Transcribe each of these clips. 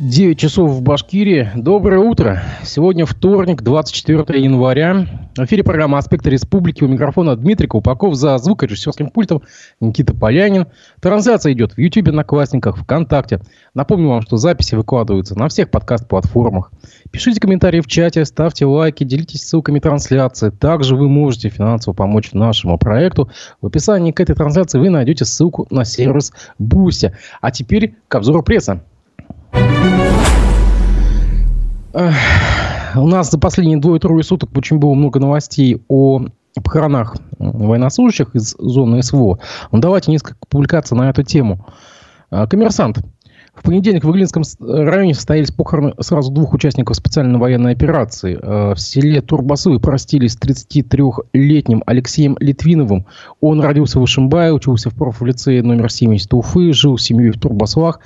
9 часов в Башкирии. Доброе утро. Сегодня вторник, 24 января. В эфире программа «Аспекты республики». У микрофона Дмитрий Колпаков. За звукорежиссерским пультом Никита Полянин. Трансляция идет в YouTube, на Классниках, ВКонтакте. Напомню вам, что записи выкладываются на всех подкаст-платформах. Пишите комментарии в чате, ставьте лайки, делитесь ссылками трансляции. Также вы можете финансово помочь нашему проекту. В описании к этой трансляции вы найдете ссылку на сервис Boosty. А теперь к обзору прессы. У нас за последние двое-трое суток очень было много новостей о похоронах военнослужащих из зоны СВО. Ну, давайте несколько публикаций на эту тему. А, коммерсант. В понедельник в Иглинском районе состоялись похороны сразу двух участников специальной военной операции. А, в селе Турбаслы простились с 33-летним Алексеем Литвиновым. Он родился в Ишимбае, учился в профлицее номер 70 Уфы, жил с семьей в Турбасовах.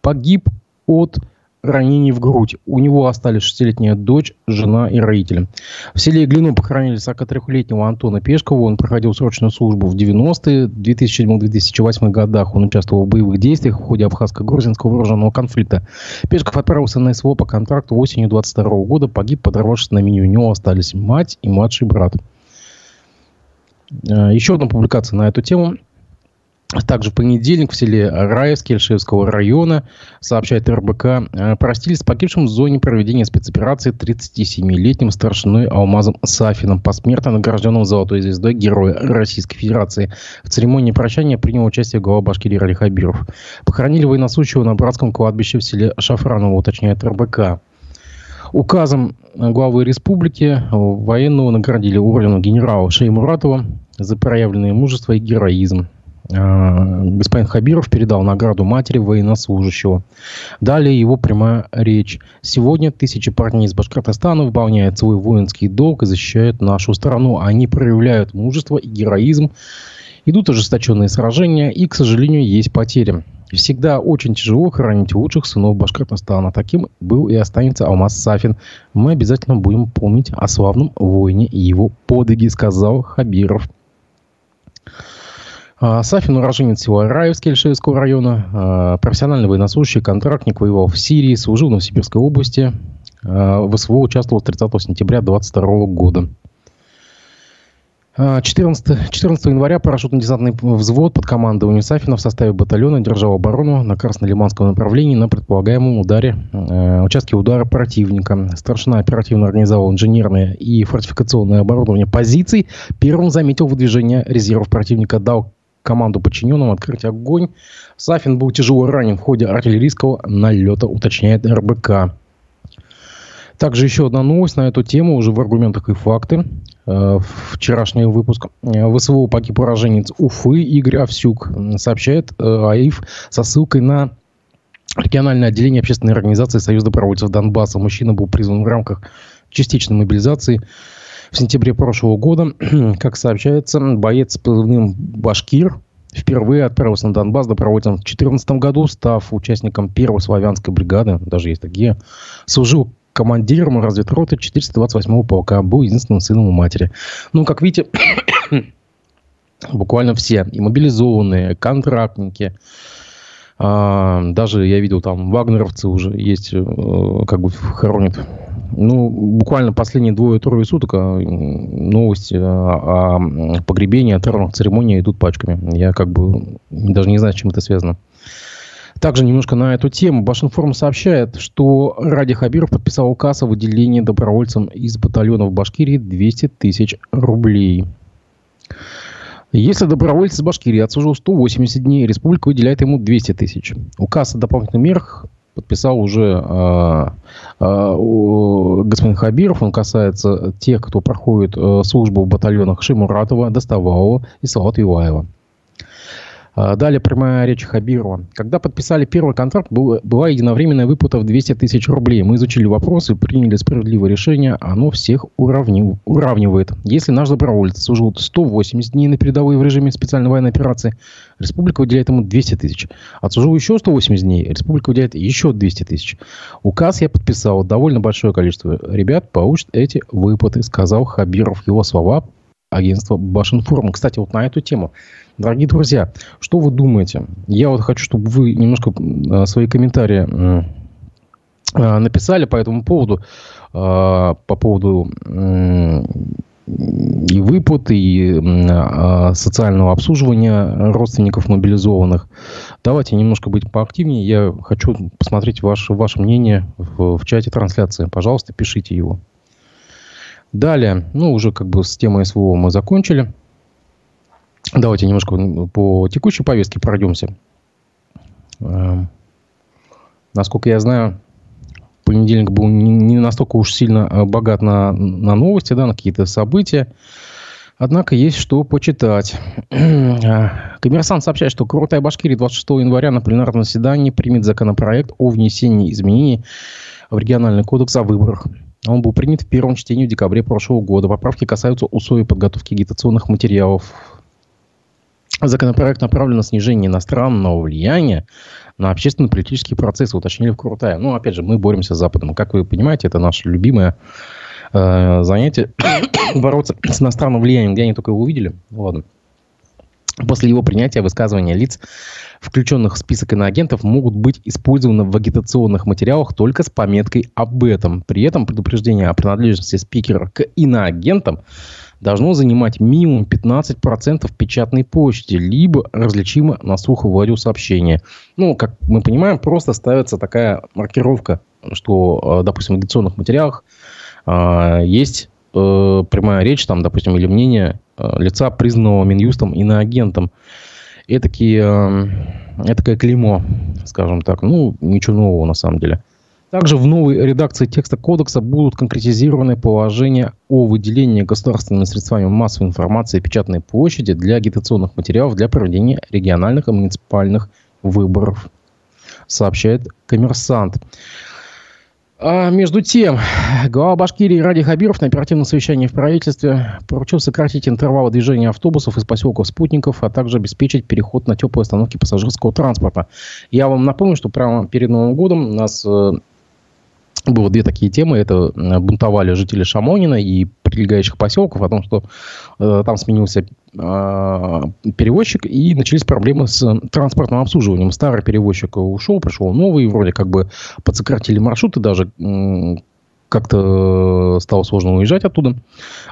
Погиб от ранений в грудь. У него остались шестилетняя дочь, жена и родители. В селе Иглину похоронили 43-летнего Антона Пешкова. Он проходил срочную службу в 90-е. В 2007-2008 годах он участвовал в боевых действиях в ходе Абхазско-Грузинского вооруженного конфликта. Пешков отправился на СВО по контракту осенью 22 года. Погиб, подорвавшись на мине. У него остались мать и младший брат. Э, еще одна публикация на эту тему. Также в понедельник в селе Раевске Ильшевского района, сообщает РБК, э, простились с погибшим в зоне проведения спецоперации 37-летним старшиной Алмазом Сафином, посмертно награжденным золотой звездой Героя Российской Федерации. В церемонии прощания принял участие глава Башкирии Рали Хабиров. Похоронили военнослужащего на братском кладбище в селе Шафраново, уточняет РБК. Указом главы республики военного наградили орденом генерала Шеймуратова за проявленное мужество и героизм. А, господин Хабиров передал награду матери военнослужащего. Далее его прямая речь. Сегодня тысячи парней из Башкортостана выполняют свой воинский долг и защищают нашу страну. Они проявляют мужество и героизм. Идут ожесточенные сражения и, к сожалению, есть потери. Всегда очень тяжело хранить лучших сынов Башкортостана. Таким был и останется Алмаз Сафин. Мы обязательно будем помнить о славном воине и его подвиги, сказал Хабиров. А, Сафин уроженец села Раевский Ильшевского района, а, профессиональный военнослужащий, контрактник, воевал в Сирии, служил в Новосибирской области, а, в СВО участвовал с 30 сентября 2022 года. 14, 14 января парашютно-десантный взвод под командой Сафина в составе батальона держал оборону на Красно-Лиманском направлении на предполагаемом ударе, участке удара противника. Старшина оперативно организовал инженерное и фортификационное оборудование позиций. Первым заметил выдвижение резервов противника, дал команду подчиненным открыть огонь. Сафин был тяжело ранен в ходе артиллерийского налета, уточняет РБК. Также еще одна новость на эту тему, уже в аргументах и факты. Э, вчерашний выпуск. Э, ВСВО погиб уроженец Уфы Игорь Овсюк, сообщает э, АИФ со ссылкой на региональное отделение общественной организации Союз добровольцев Донбасса. Мужчина был призван в рамках частичной мобилизации в сентябре прошлого года, как сообщается, боец с позывным «Башкир» впервые отправился на Донбасс добровольцем в 2014 году, став участником первой славянской бригады, даже есть такие, служил командиром разведроты 428-го полка, был единственным сыном у матери. Ну, как видите, буквально все, и мобилизованные, контрактники, а, даже я видел там вагнеровцы уже есть, э, как бы хоронят ну, буквально последние двое-трое суток а, новости о, о погребении, о террорных церемониях идут пачками. Я как бы даже не знаю, с чем это связано. Также немножко на эту тему. Башинформ сообщает, что Ради Хабиров подписал указ о выделении добровольцам из батальонов Башкирии 200 тысяч рублей. Если добровольец из Башкирии отслужил 180 дней, республика выделяет ему 200 тысяч. Указ о дополнительных мерах подписал уже э, господин Хабиров. Он касается тех, кто проходит э, службу в батальонах Шимуратова, Доставалова и Салат Юлаева. А, далее прямая речь Хабирова. Когда подписали первый контракт, была единовременная выплата в 200 тысяч рублей. Мы изучили вопросы, приняли справедливое решение. Оно всех уравнив, уравнивает. Если наш доброволец служил 180 дней на передовой в режиме специальной военной операции, республика выделяет ему 200 тысяч. Отслужил еще 180 дней, республика выделяет еще 200 тысяч. Указ я подписал. Довольно большое количество ребят получат эти выплаты, сказал Хабиров. Его слова агентства Башинформ. Кстати, вот на эту тему. Дорогие друзья, что вы думаете? Я вот хочу, чтобы вы немножко свои комментарии написали по этому поводу, по поводу и выплат, и а, социального обслуживания родственников мобилизованных. Давайте немножко быть поактивнее. Я хочу посмотреть ваше, ваше мнение в, в чате трансляции. Пожалуйста, пишите его. Далее, ну, уже как бы с темой СВО мы закончили. Давайте немножко по текущей повестке пройдемся. Эм, насколько я знаю, понедельник был не, настолько уж сильно э, богат на, на новости, да, на какие-то события. Однако есть что почитать. Коммерсант сообщает, что Крутая Башкирия 26 января на пленарном заседании примет законопроект о внесении изменений в региональный кодекс о выборах. Он был принят в первом чтении в декабре прошлого года. Поправки касаются условий подготовки агитационных материалов. Законопроект направлен на снижение иностранного влияния на общественно-политические процессы, уточнили в Крутая. Ну, опять же, мы боремся с Западом. Как вы понимаете, это наше любимое э, занятие бороться с иностранным влиянием, где они только его увидели. Ладно. После его принятия высказывания лиц, включенных в список иноагентов, могут быть использованы в агитационных материалах только с пометкой об этом. При этом предупреждение о принадлежности спикера к иноагентам должно занимать минимум 15% печатной площади, либо различимо на слух в радиосообщения. Ну, как мы понимаем, просто ставится такая маркировка, что, э, допустим, в агитационных материалах э, есть э, прямая речь, там, допустим, или мнение лица, признанного Минюстом иноагентом. Этакие, этакое клеймо, скажем так. Ну, ничего нового на самом деле. Также в новой редакции текста кодекса будут конкретизированы положения о выделении государственными средствами массовой информации печатной площади для агитационных материалов для проведения региональных и муниципальных выборов, сообщает коммерсант. А между тем, глава Башкирии Ради Хабиров на оперативном совещании в правительстве поручил сократить интервалы движения автобусов из поселков Спутников, а также обеспечить переход на теплые остановки пассажирского транспорта. Я вам напомню, что прямо перед Новым годом нас э, было две такие темы. Это э, бунтовали жители Шамонина и прилегающих поселков о том, что э, там сменился э, перевозчик и начались проблемы с транспортным обслуживанием. Старый перевозчик ушел, пришел новый, вроде как бы подсократили маршруты, даже э, как-то стало сложно уезжать оттуда.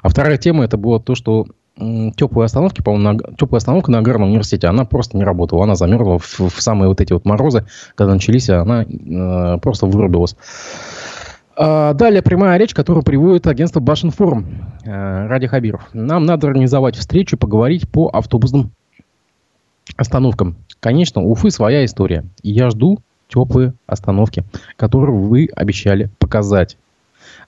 А вторая тема это было то, что теплые остановки, по-моему, на, теплая остановка на Аграрном университете, она просто не работала. Она замерзла в, в самые вот эти вот морозы, когда начались, она э, просто вырубилась. А, далее прямая речь, которую приводит агентство Башинформ э, Ради Хабиров. Нам надо организовать встречу, поговорить по автобусным остановкам. Конечно, Уфы своя история. Я жду теплые остановки, которые вы обещали показать.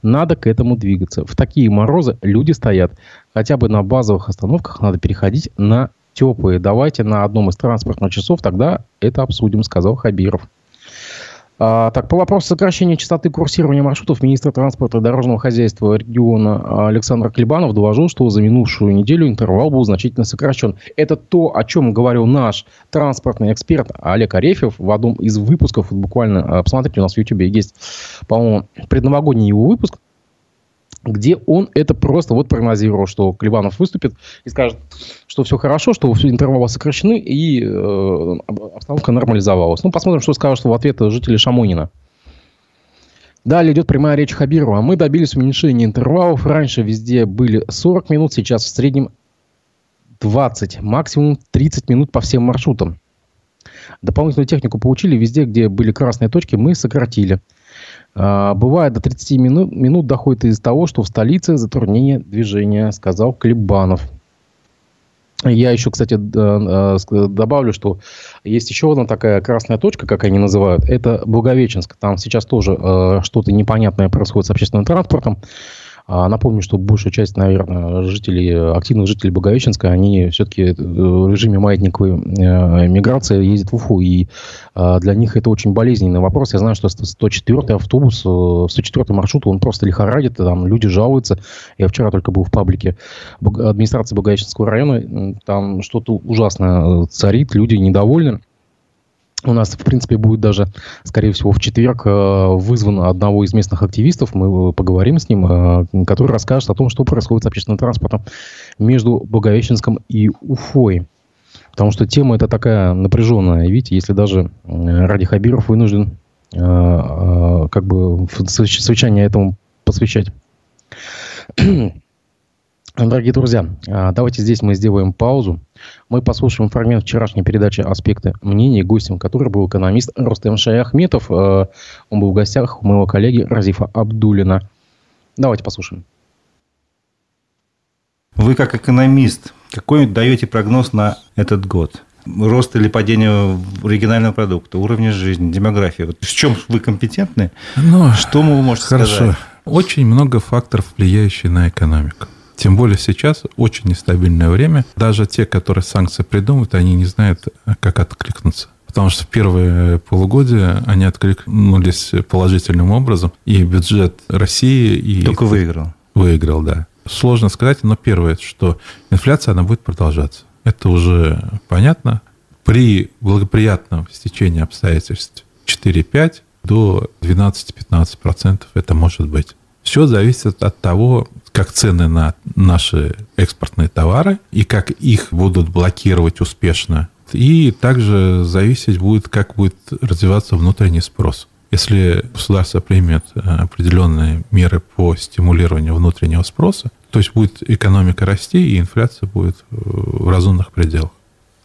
Надо к этому двигаться. В такие морозы люди стоят. Хотя бы на базовых остановках надо переходить на теплые. Давайте на одном из транспортных часов тогда это обсудим, сказал Хабиров. А, так, по вопросу сокращения частоты курсирования маршрутов министр транспорта и дорожного хозяйства региона Александр Клебанов доложил, что за минувшую неделю интервал был значительно сокращен. Это то, о чем говорил наш транспортный эксперт Олег Арефьев в одном из выпусков. Буквально, а, посмотрите, у нас в YouTube есть, по-моему, предновогодний его выпуск где он это просто вот прогнозировал, что Клебанов выступит и скажет, что все хорошо, что все интервалы сокращены и э, обстановка нормализовалась. Ну, посмотрим, что скажут в ответ жители Шамонина. Далее идет прямая речь Хабирова. Мы добились уменьшения интервалов. Раньше везде были 40 минут, сейчас в среднем 20, максимум 30 минут по всем маршрутам. Дополнительную технику получили везде, где были красные точки, мы сократили. А, бывает до 30 минут, минут доходит из того, что в столице затруднение движения, сказал Клебанов. Я еще, кстати, добавлю, что есть еще одна такая красная точка, как они называют. Это Благовещенск. Там сейчас тоже э, что-то непонятное происходит с общественным транспортом. А напомню, что большая часть, наверное, жителей, активных жителей Благовещенска, они все-таки в режиме маятниковой э, миграции ездят в Уфу. И э, для них это очень болезненный вопрос. Я знаю, что 104-й автобус, 104-й э, маршрут, он просто лихорадит, там люди жалуются. Я вчера только был в паблике администрации Благовещенского района. Там что-то ужасное царит, люди недовольны. У нас, в принципе, будет даже, скорее всего, в четверг э, вызван одного из местных активистов. Мы поговорим с ним, э, который расскажет о том, что происходит с общественным транспортом между Благовещенском и Уфой. Потому что тема эта такая напряженная. Видите, если даже Ради Хабиров вынужден как бы совещание этому посвящать. Дорогие друзья, а, давайте здесь мы сделаем паузу. Мы послушаем фрагмент вчерашней передачи «Аспекты мнений», гостем которой был экономист Рустем Шаяхметов. А, он был в гостях у моего коллеги Разифа Абдулина. Давайте послушаем. Вы как экономист, какой даете прогноз на этот год? Рост или падение регионального продукта, уровня жизни, демографии. Вот в чем вы компетентны? Ну, что вы можете хорошо. сказать? Очень много факторов, влияющих на экономику. Тем более сейчас очень нестабильное время. Даже те, которые санкции придумывают, они не знают, как откликнуться. Потому что в первые полугодия они откликнулись положительным образом. И бюджет России... И Только выиграл. Выиграл, да. Сложно сказать, но первое, что инфляция, она будет продолжаться. Это уже понятно. При благоприятном стечении обстоятельств 4-5 до 12-15% это может быть. Все зависит от того, как цены на наши экспортные товары и как их будут блокировать успешно. И также зависеть будет, как будет развиваться внутренний спрос. Если государство примет э, определенные меры по стимулированию внутреннего спроса, то есть будет экономика расти, и инфляция будет э, в разумных пределах.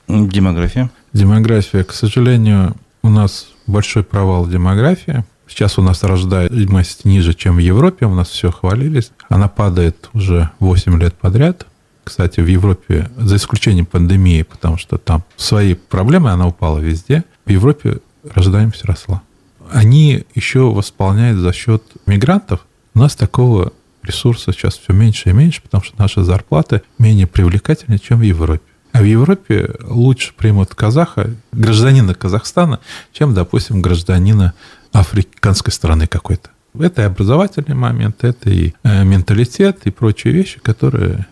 Демография? Демография, к сожалению, у нас большой провал демографии. Сейчас у нас рождаемость ниже, чем в Европе. У нас все хвалились. Она падает уже 8 лет подряд. Кстати, в Европе, за исключением пандемии, потому что там свои проблемы, она упала везде. В Европе рождаемость росла. Они еще восполняют за счет мигрантов. У нас такого ресурса сейчас все меньше и меньше, потому что наши зарплаты менее привлекательны, чем в Европе. А в Европе лучше примут казаха, гражданина Казахстана, чем, допустим, гражданина африканской страны какой-то. Это и образовательный момент, это и э, менталитет, и прочие вещи, которые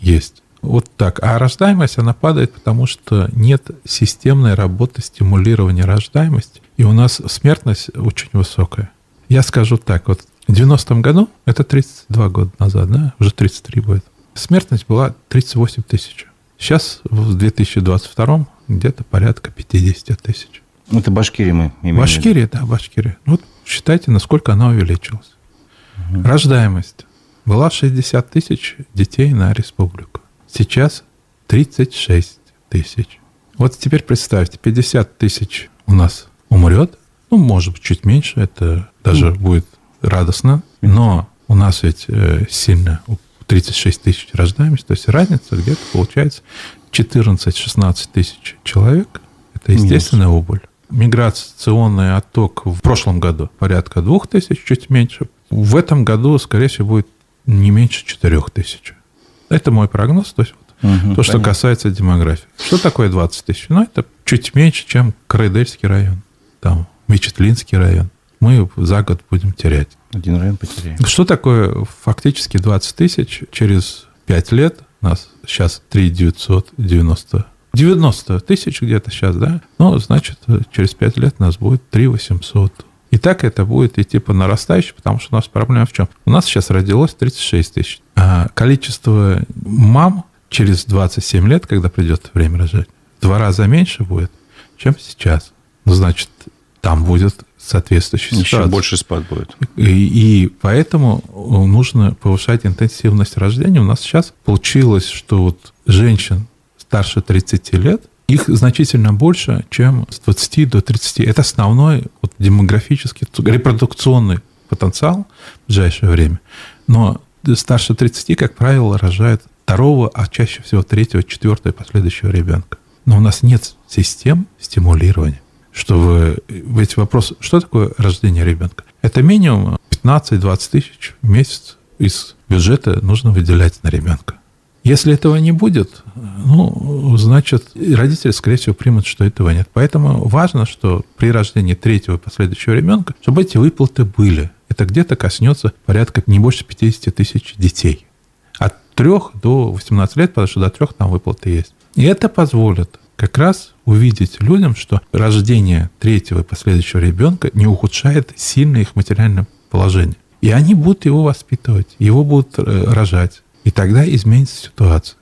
есть. Вот так. А рождаемость, она падает, потому что нет системной работы стимулирования рождаемости. И у нас смертность очень высокая. Я скажу так, вот в 90-м году, это 32 года назад, да, уже 33 будет, смертность была 38 тысяч. Сейчас в 2022 где-то порядка 50 тысяч. Это Башкирия мы имеем. Башкирия, да, Башкирия. Вот считайте, насколько она увеличилась. Угу. Рождаемость. Была 60 тысяч детей на республику. Сейчас 36 тысяч. Вот теперь представьте, 50 тысяч у нас умрет. Ну, может быть, чуть меньше. Это даже mm. будет радостно. Но у нас ведь э, сильно 36 тысяч рождаемость. То есть разница где-то получается 14-16 тысяч человек. Это естественная убыль миграционный отток в прошлом году порядка 2 тысяч, чуть меньше. В этом году, скорее всего, будет не меньше 4 тысяч. Это мой прогноз. То есть вот, угу, то, понятно. что касается демографии. Что такое 20 тысяч? Ну, это чуть меньше, чем Крайдельский район, там, Мечетлинский район. Мы за год будем терять. Один район потеряем. Что такое фактически 20 тысяч? Через 5 лет нас сейчас 3 990 90 тысяч где-то сейчас, да? Ну, значит, через 5 лет у нас будет 3 800. И так это будет идти по нарастающей, потому что у нас проблема в чем? У нас сейчас родилось 36 тысяч. А количество мам через 27 лет, когда придет время рожать, в два раза меньше будет, чем сейчас. Ну, значит, там будет соответствующая Еще ситуация. больше спад будет. И, и поэтому нужно повышать интенсивность рождения. У нас сейчас получилось, что вот женщин старше 30 лет, их значительно больше, чем с 20 до 30. Это основной вот, демографический, репродукционный потенциал в ближайшее время. Но старше 30, как правило, рожают второго, а чаще всего третьего, четвертого и последующего ребенка. Но у нас нет систем стимулирования. Чтобы ведь вопрос, что такое рождение ребенка? Это минимум 15-20 тысяч в месяц из бюджета нужно выделять на ребенка. Если этого не будет, ну, значит, родители, скорее всего, примут, что этого нет. Поэтому важно, что при рождении третьего и последующего ребенка, чтобы эти выплаты были. Это где-то коснется порядка не больше 50 тысяч детей. От 3 до 18 лет, потому что до 3 там выплаты есть. И это позволит как раз увидеть людям, что рождение третьего и последующего ребенка не ухудшает сильно их материальное положение. И они будут его воспитывать, его будут э, рожать. И тогда изменится ситуация.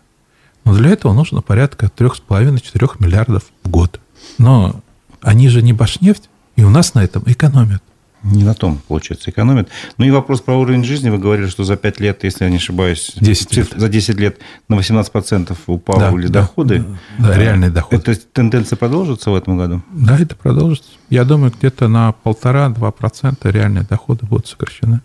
Но для этого нужно порядка 3,5-4 миллиардов в год. Но они же не Башнефть, и у нас на этом экономят. Не на том, получается, экономят. Ну и вопрос про уровень жизни. Вы говорили, что за 5 лет, если я не ошибаюсь, 10 лет. за 10 лет на 18% упали Да, доходы. Да, да, реальный доход. Это тенденция продолжится в этом году? Да, это продолжится. Я думаю, где-то на полтора-два процента реальные доходы будут сокращены.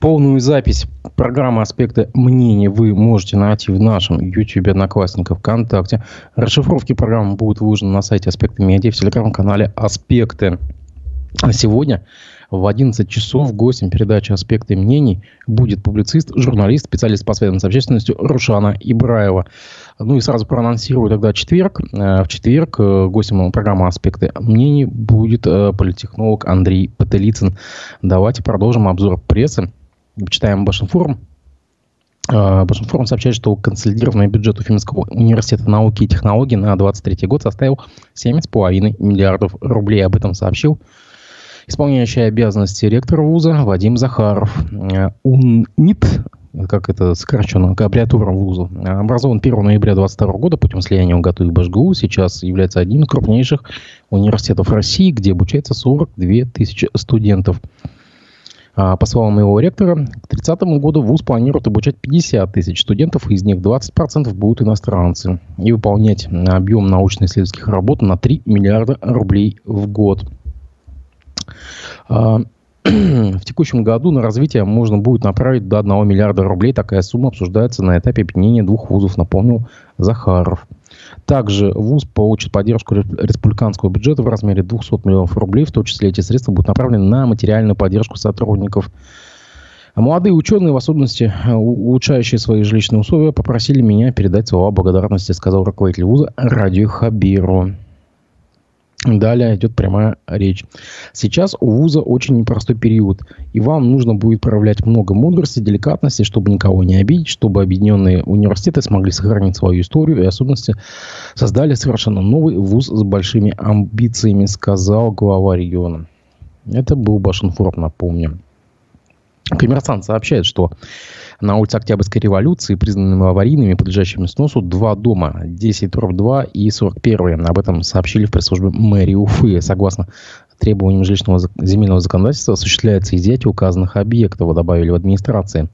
Полную запись программы «Аспекты мнений» вы можете найти в нашем YouTube, Одноклассниках, ВКонтакте. Расшифровки программы будут выложены на сайте «Аспекты медиа» в телеграм-канале «Аспекты». А сегодня в 11 часов гостем передачи «Аспекты мнений» будет публицист, журналист, специалист по связям с общественностью Рушана Ибраева. Ну и сразу проанонсирую тогда четверг. Э, В четверг э, гостем программы «Аспекты мнений» будет э, политтехнолог Андрей Пателицын. Давайте продолжим обзор прессы. Почитаем Башинформ. Э, Башинформ сообщает, что консолидированный бюджет Уфимского университета науки и технологий на 2023 год составил 7,5 миллиардов рублей. Об этом сообщил исполняющий обязанности ректора вуза Вадим Захаров. Э, УНИТ, как это сокращенно, аббревиатура вуза, образован 1 ноября 2022 года путем слияния УГАТУ и БашГУ. Сейчас является одним из крупнейших университетов России, где обучается 42 тысячи студентов. А, По словам его ректора, к 30 году ВУЗ планирует обучать 50 тысяч студентов, из них 20% будут иностранцы, и выполнять объем научно-исследовательских работ на 3 миллиарда рублей в год. А, В текущем году на развитие можно будет направить до 1 миллиарда рублей. Такая сумма обсуждается на этапе объединения двух вузов, напомнил Захаров. Также ВУЗ получит поддержку республиканского бюджета в размере 200 миллионов рублей. В том числе эти средства будут направлены на материальную поддержку сотрудников. А молодые ученые, в особенности э, улучшающие свои жилищные условия, попросили меня передать слова благодарности, сказал руководитель вуза Радио Хабиру. Далее идет прямая речь. Сейчас у вуза очень непростой период, и вам нужно будет проявлять много мудрости, деликатности, чтобы никого не обидеть, чтобы объединенные университеты смогли сохранить свою историю и особенности создали совершенно новый вуз с большими амбициями, сказал глава региона. Это был Башинформ, напомню. Коммерсант сообщает, что на улице Октябрьской революции, признанными аварийными, подлежащими сносу, два дома, 10 дробь 2 и 41. Об этом сообщили в пресс-службе мэрии Уфы. Согласно требованиям жилищного земельного законодательства, осуществляется изъятие указанных объектов, добавили в администрации.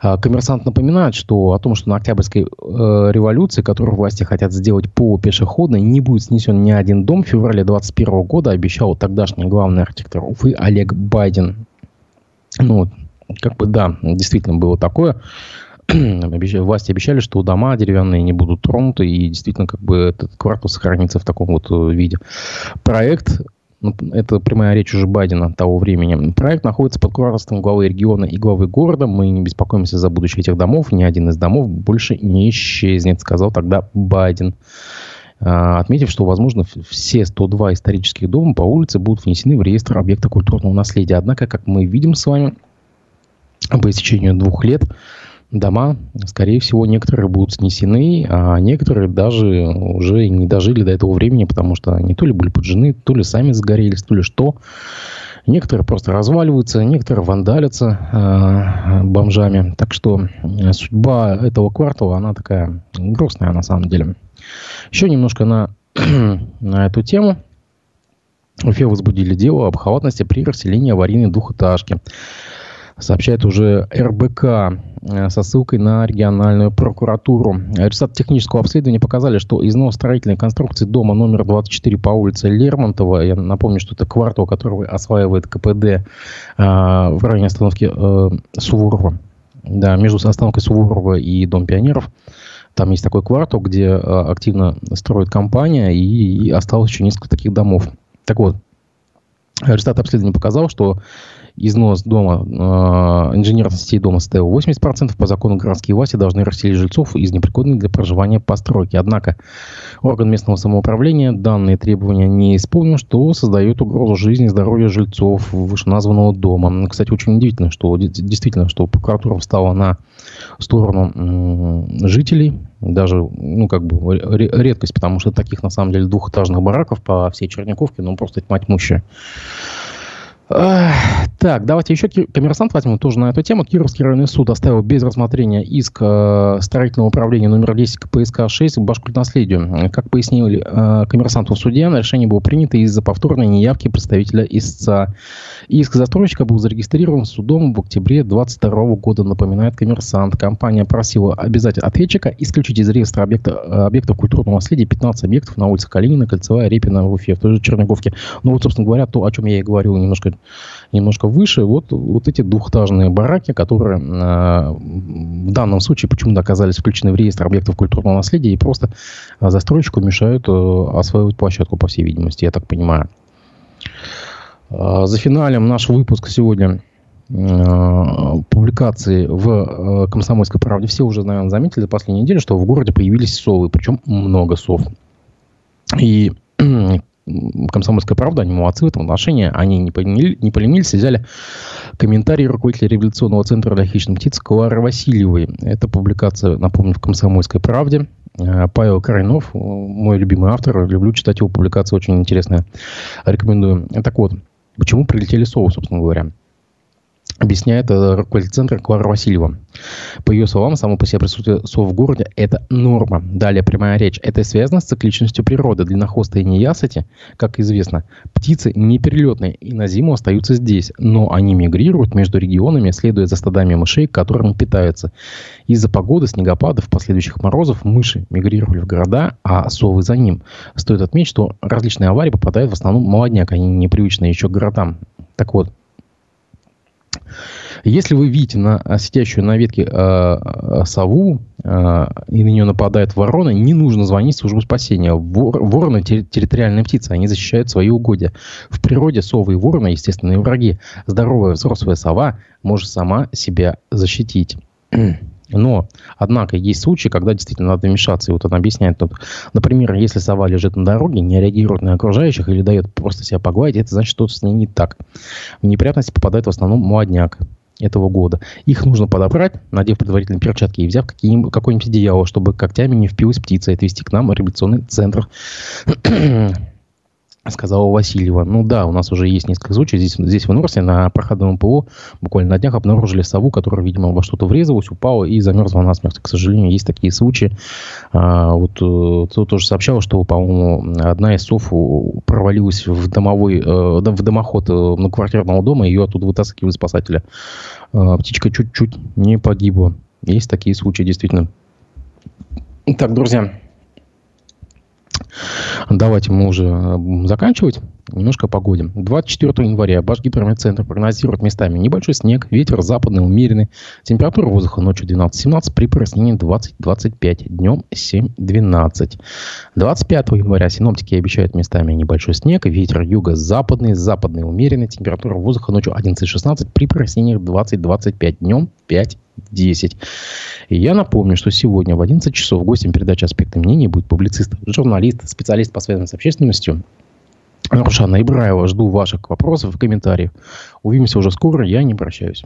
А, Коммерсант напоминает, что о том, что на Октябрьской э, революции, которую власти хотят сделать полупешеходной, не будет снесен ни один дом. В феврале 2021 года обещал тогдашний главный архитектор Уфы Олег Байден. Ну, как бы, да, действительно было такое. Власти обещали, что дома деревянные не будут тронуты, и действительно, как бы, этот квартал сохранится в таком вот э, виде. Проект, ну, это прямая речь уже Байдена того времени, проект находится под кураторством главы региона и главы города. Мы не беспокоимся за будущее этих домов. Ни один из домов больше не исчезнет, сказал тогда Байден. А, Отметив, что, возможно, все 102 исторических дома по улице будут внесены в реестр объекта культурного наследия. Однако, как мы видим с вами, по истечению двух лет дома, скорее всего, некоторые будут снесены, а некоторые даже уже не дожили до этого времени, потому что они то ли были поджены, то ли сами загорелись, то ли что. Некоторые просто разваливаются, некоторые вандалятся э, бомжами. Так что э, судьба этого квартала, она такая грустная на самом деле. Еще немножко на, на эту тему. В Уфе возбудили дело об халатности при расселении аварийной двухэтажки. Сообщает уже РБК э, со ссылкой на региональную прокуратуру. Результаты технического обследования показали, что износ строительной конструкции дома номер 24 по улице Лермонтова, я напомню, что это квартал, который осваивает КПД э, в районе остановки э, Суворова, да, между остановкой Суворова и Дом пионеров. Там есть такой квартал, где э, активно строит компания, и, и осталось еще несколько таких домов. Так вот, результат обследования показал, что износ дома, э, инженерных сетей дома составил 80%. По закону городские власти должны расселить жильцов из непригодной для проживания постройки. Однако орган местного самоуправления данные требования не исполнил, что создает угрозу жизни и здоровью жильцов вышеназванного дома. Кстати, очень удивительно, что де- действительно, что прокуратура встала на сторону м, жителей, даже, ну, как бы, ре- редкость, потому что таких, на самом деле, двухэтажных бараков по всей Черняковке, ну, просто тьма тьмущая. Так, давайте еще коммерсант возьмем тоже на эту тему. Кировский районный суд оставил без рассмотрения иск э, строительного управления номер 10 КПСК 6 Башкультнаследию. Как пояснили э, коммерсанту суде, решение было принято из-за повторной неявки представителя истца. Иск застройщика был зарегистрирован судом в октябре 2022 года, напоминает коммерсант. Компания просила обязать ответчика исключить из реестра объекта, объектов культурного наследия 15 объектов на улице Калинина, Кольцевая, Репина, в Уфе, в той же Черниговке. Ну вот, собственно говоря, то, о чем я и говорил немножко, немножко выше, вот, вот эти двухэтажные бараки, которые э, в данном случае почему-то оказались включены в реестр объектов культурного наследия и просто э, застройщику мешают э, осваивать площадку, по всей видимости, я так понимаю. Э, за финалем наш выпуск сегодня публикации в э, «Комсомольской правде». Все уже, наверное, заметили за последнюю неделю, что в городе появились совы, причем много сов. И «Комсомольская правда», они молодцы в этом отношении, они не, поленились, не поленились, взяли комментарий руководителя революционного центра для хищных птиц Клары Васильевой. Это публикация, напомню, в «Комсомольской правде». Э, Павел Крайнов, мой любимый автор, люблю читать его публикации, очень интересная, рекомендую. Так вот, почему прилетели совы, собственно говоря? Объясняет э, руководитель центра Клара Васильева. По ее словам, само по себе присутствие сов в городе – это норма. Далее прямая речь. Это связано с цикличностью природы. Длиннохвостые неясыти, как известно, птицы не перелетные и на зиму остаются здесь, но они мигрируют между регионами, следуя за стадами мышей, которыми питаются. Из-за погоды, снегопадов, последующих морозов мыши мигрировали в города, а совы за ним. Стоит отметить, что различные аварии попадают в основном молодняк, они непривычные еще к городам. Так вот, если вы видите на, а, сидящую на ветке э, сову э, и на нее нападает ворона, не нужно звонить в службу спасения. Вор, вороны терри, территориальные птицы, они защищают свои угодья. В природе совы и вороны естественные враги. Здоровая взрослая сова может сама себя защитить. Но, однако, есть случаи, когда действительно надо вмешаться. И вот он объясняет тут, например, если сова лежит на дороге, не реагирует на окружающих или дает просто себя погладить, это значит, что-то с ней не так. В неприятности попадает в основном молодняк этого года. Их нужно подобрать, надев предварительные перчатки и взяв какое-нибудь одеяло, чтобы когтями не впилась птица, и отвезти к нам в реабилитационный центр сказала Васильева. Ну да, у нас уже есть несколько случаев. Здесь, здесь в Норсе на проходном ПО буквально на днях обнаружили сову, которая, видимо, во что-то врезалась, упала и замерзла насмерть. К сожалению, есть такие случаи. А, вот кто тоже сообщал, что, по-моему, одна из сов провалилась в домовой, э, в дымоход э, многоквартирного дома, ее оттуда вытаскивали спасатели. А, птичка чуть-чуть не погибла. Есть такие случаи, действительно. Так, друзья, Давайте мы уже э, заканчивать. Немножко о погоде. 24 января Башгидромедцентр прогнозирует местами небольшой снег, ветер западный умеренный, температура воздуха ночью 12-17, при прояснении 20-25, днем 7-12. 25 января синоптики обещают местами небольшой снег, ветер юго-западный, западный умеренный, температура воздуха ночью 11-16, при прояснениях 20-25, днем 5 10. И я напомню, что сегодня в 11 часов гостем передачи «Аспекты мнений» будет публицист, журналист, специалист по связям с общественностью Рушана Ибраева. Жду ваших вопросов и комментариев. Увидимся уже скоро. Я не прощаюсь.